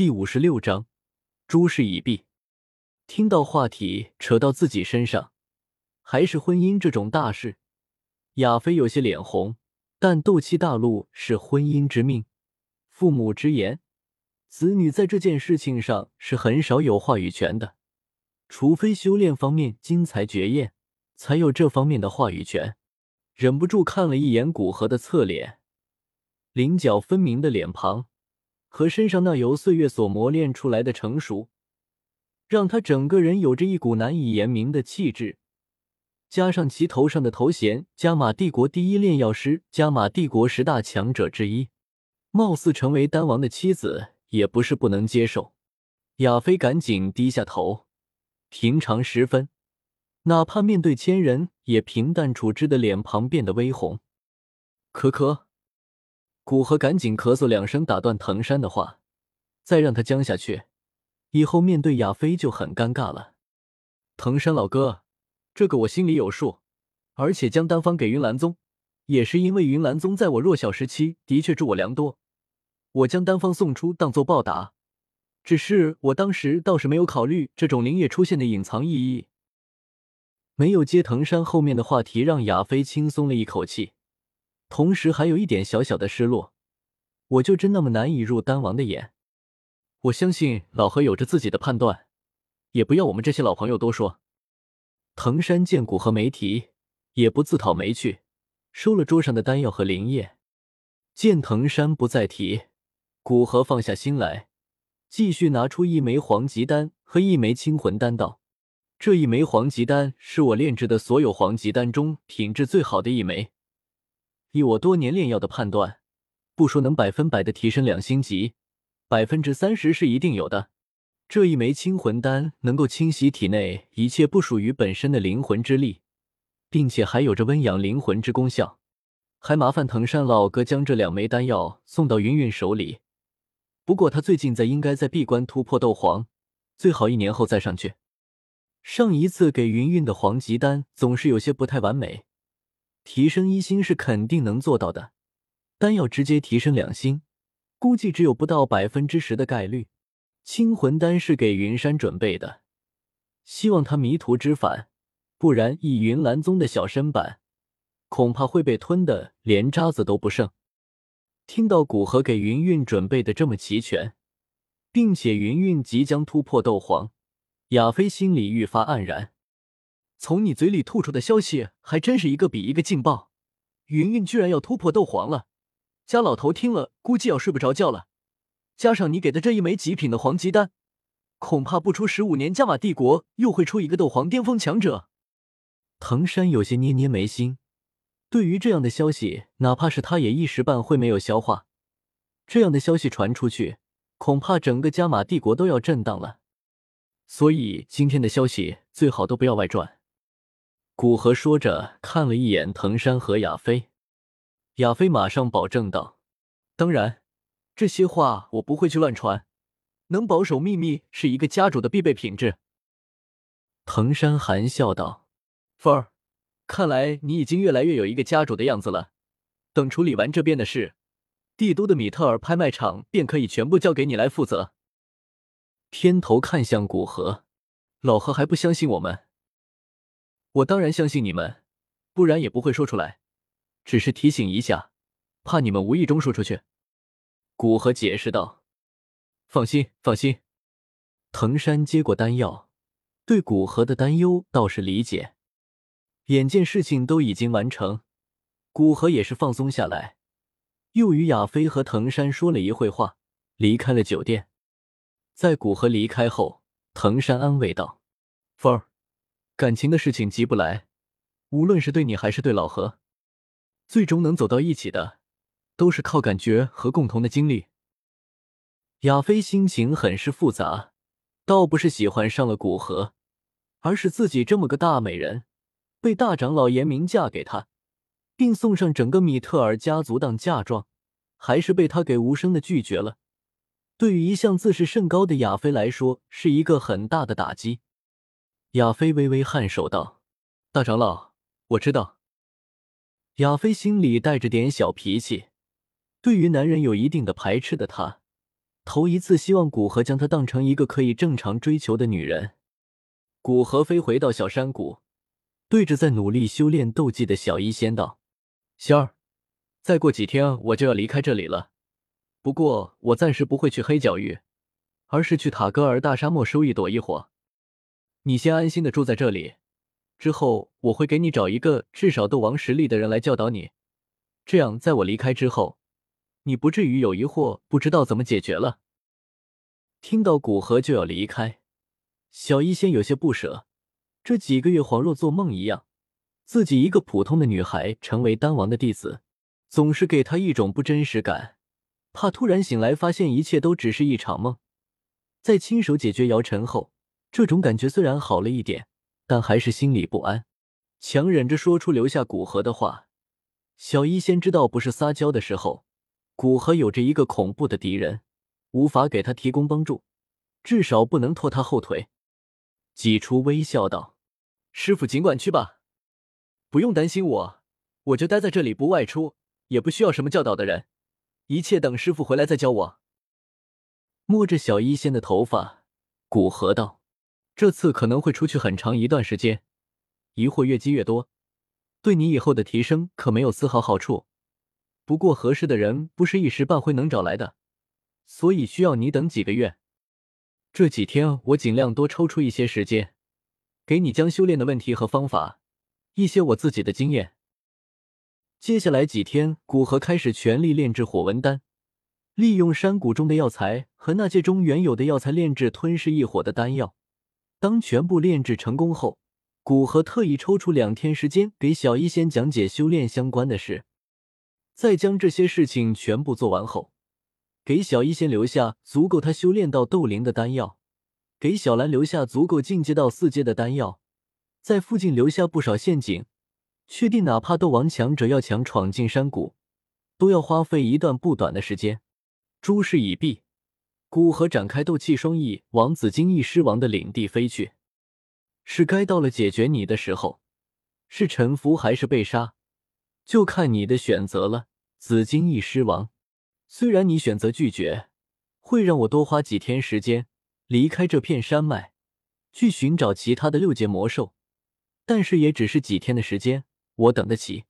第五十六章，诸事已毕。听到话题扯到自己身上，还是婚姻这种大事，亚飞有些脸红。但斗气大陆是婚姻之命，父母之言，子女在这件事情上是很少有话语权的，除非修炼方面精彩绝艳，才有这方面的话语权。忍不住看了一眼古河的侧脸，棱角分明的脸庞和身上那由岁月所磨练出来的成熟，让他整个人有着一股难以言明的气质。加上其头上的头衔——加玛帝国第一炼药师，加玛帝国十大强者之一，貌似成为丹王的妻子也不是不能接受。亚飞赶紧低下头，平常时分，哪怕面对千人也平淡处之的脸庞变得微红。咳咳，古河赶紧咳嗽两声，打断藤山的话，再让他僵下去，以后面对亚飞就很尴尬了。藤山老哥。这个我心里有数，而且将丹方给云岚宗，也是因为云岚宗在我弱小时期的确助我良多，我将丹方送出当做报答。只是我当时倒是没有考虑这种灵液出现的隐藏意义。没有接藤山后面的话题，让亚飞轻松了一口气，同时还有一点小小的失落。我就真那么难以入丹王的眼？我相信老何有着自己的判断，也不要我们这些老朋友多说。藤山见古河没提，也不自讨没趣，收了桌上的丹药和灵液。见藤山不再提，古河放下心来，继续拿出一枚黄级丹和一枚清魂丹道：“这一枚黄级丹是我炼制的所有黄级丹中品质最好的一枚。以我多年炼药的判断，不说能百分百的提升两星级，百分之三十是一定有的。”这一枚清魂丹能够清洗体内一切不属于本身的灵魂之力，并且还有着温养灵魂之功效。还麻烦藤山老哥将这两枚丹药送到云云手里。不过他最近在应该在闭关突破斗皇，最好一年后再上去。上一次给云云的黄级丹总是有些不太完美，提升一星是肯定能做到的，丹药直接提升两星，估计只有不到百分之十的概率。清魂丹是给云山准备的，希望他迷途知返，不然以云岚宗的小身板，恐怕会被吞的连渣子都不剩。听到古河给云韵准备的这么齐全，并且云韵即将突破斗皇，亚飞心里愈发黯然。从你嘴里吐出的消息还真是一个比一个劲爆，云云居然要突破斗皇了，家老头听了估计要睡不着觉了。加上你给的这一枚极品的黄级丹，恐怕不出十五年，加玛帝国又会出一个斗皇巅峰强者。藤山有些捏捏眉心，对于这样的消息，哪怕是他也一时半会没有消化。这样的消息传出去，恐怕整个加玛帝国都要震荡了。所以今天的消息最好都不要外传。古河说着，看了一眼藤山和亚飞，亚飞马上保证道：“当然。”这些话我不会去乱传，能保守秘密是一个家主的必备品质。藤山含笑道：“凤儿，看来你已经越来越有一个家主的样子了。等处理完这边的事，帝都的米特尔拍卖场便可以全部交给你来负责。”偏头看向古河，老何还不相信我们？我当然相信你们，不然也不会说出来。只是提醒一下，怕你们无意中说出去。古河解释道：“放心，放心。”藤山接过丹药，对古河的担忧倒是理解。眼见事情都已经完成，古河也是放松下来，又与亚飞和藤山说了一会话，离开了酒店。在古河离开后，藤山安慰道：“风儿，感情的事情急不来，无论是对你还是对老何，最终能走到一起的。”都是靠感觉和共同的经历。亚飞心情很是复杂，倒不是喜欢上了古河，而是自己这么个大美人，被大长老严明嫁给他，并送上整个米特尔家族当嫁妆，还是被他给无声的拒绝了。对于一向自视甚高的亚飞来说，是一个很大的打击。亚飞微微颔首道：“大长老，我知道。”亚飞心里带着点小脾气。对于男人有一定的排斥的他，头一次希望古河将她当成一个可以正常追求的女人。古河飞回到小山谷，对着在努力修炼斗技的小医仙道：“仙儿，再过几天我就要离开这里了。不过我暂时不会去黑角域，而是去塔戈尔大沙漠收一朵异火。你先安心的住在这里，之后我会给你找一个至少斗王实力的人来教导你。这样，在我离开之后。”你不至于有疑惑，不知道怎么解决了。听到古河就要离开，小医仙有些不舍。这几个月恍若做梦一样，自己一个普通的女孩成为丹王的弟子，总是给她一种不真实感。怕突然醒来发现一切都只是一场梦。在亲手解决姚晨后，这种感觉虽然好了一点，但还是心里不安，强忍着说出留下古河的话。小医仙知道不是撒娇的时候。古河有着一个恐怖的敌人，无法给他提供帮助，至少不能拖他后腿。挤出微笑道：“师傅尽管去吧，不用担心我，我就待在这里不外出，也不需要什么教导的人，一切等师傅回来再教我。”摸着小医仙的头发，古河道：“这次可能会出去很长一段时间，疑惑越积越多，对你以后的提升可没有丝毫好处。”不过合适的人不是一时半会能找来的，所以需要你等几个月。这几天我尽量多抽出一些时间，给你将修炼的问题和方法，一些我自己的经验。接下来几天，古河开始全力炼制火纹丹，利用山谷中的药材和那界中原有的药材炼制吞噬异火的丹药。当全部炼制成功后，古河特意抽出两天时间给小医仙讲解修炼相关的事。在将这些事情全部做完后，给小医仙留下足够他修炼到斗灵的丹药，给小兰留下足够进阶到四阶的丹药，在附近留下不少陷阱，确定哪怕斗王强者要强闯进山谷，都要花费一段不短的时间。诸事已毕，古河展开斗气双翼，往紫金翼狮王的领地飞去。是该到了解决你的时候，是臣服还是被杀，就看你的选择了。紫金翼狮王，虽然你选择拒绝，会让我多花几天时间离开这片山脉，去寻找其他的六阶魔兽，但是也只是几天的时间，我等得起。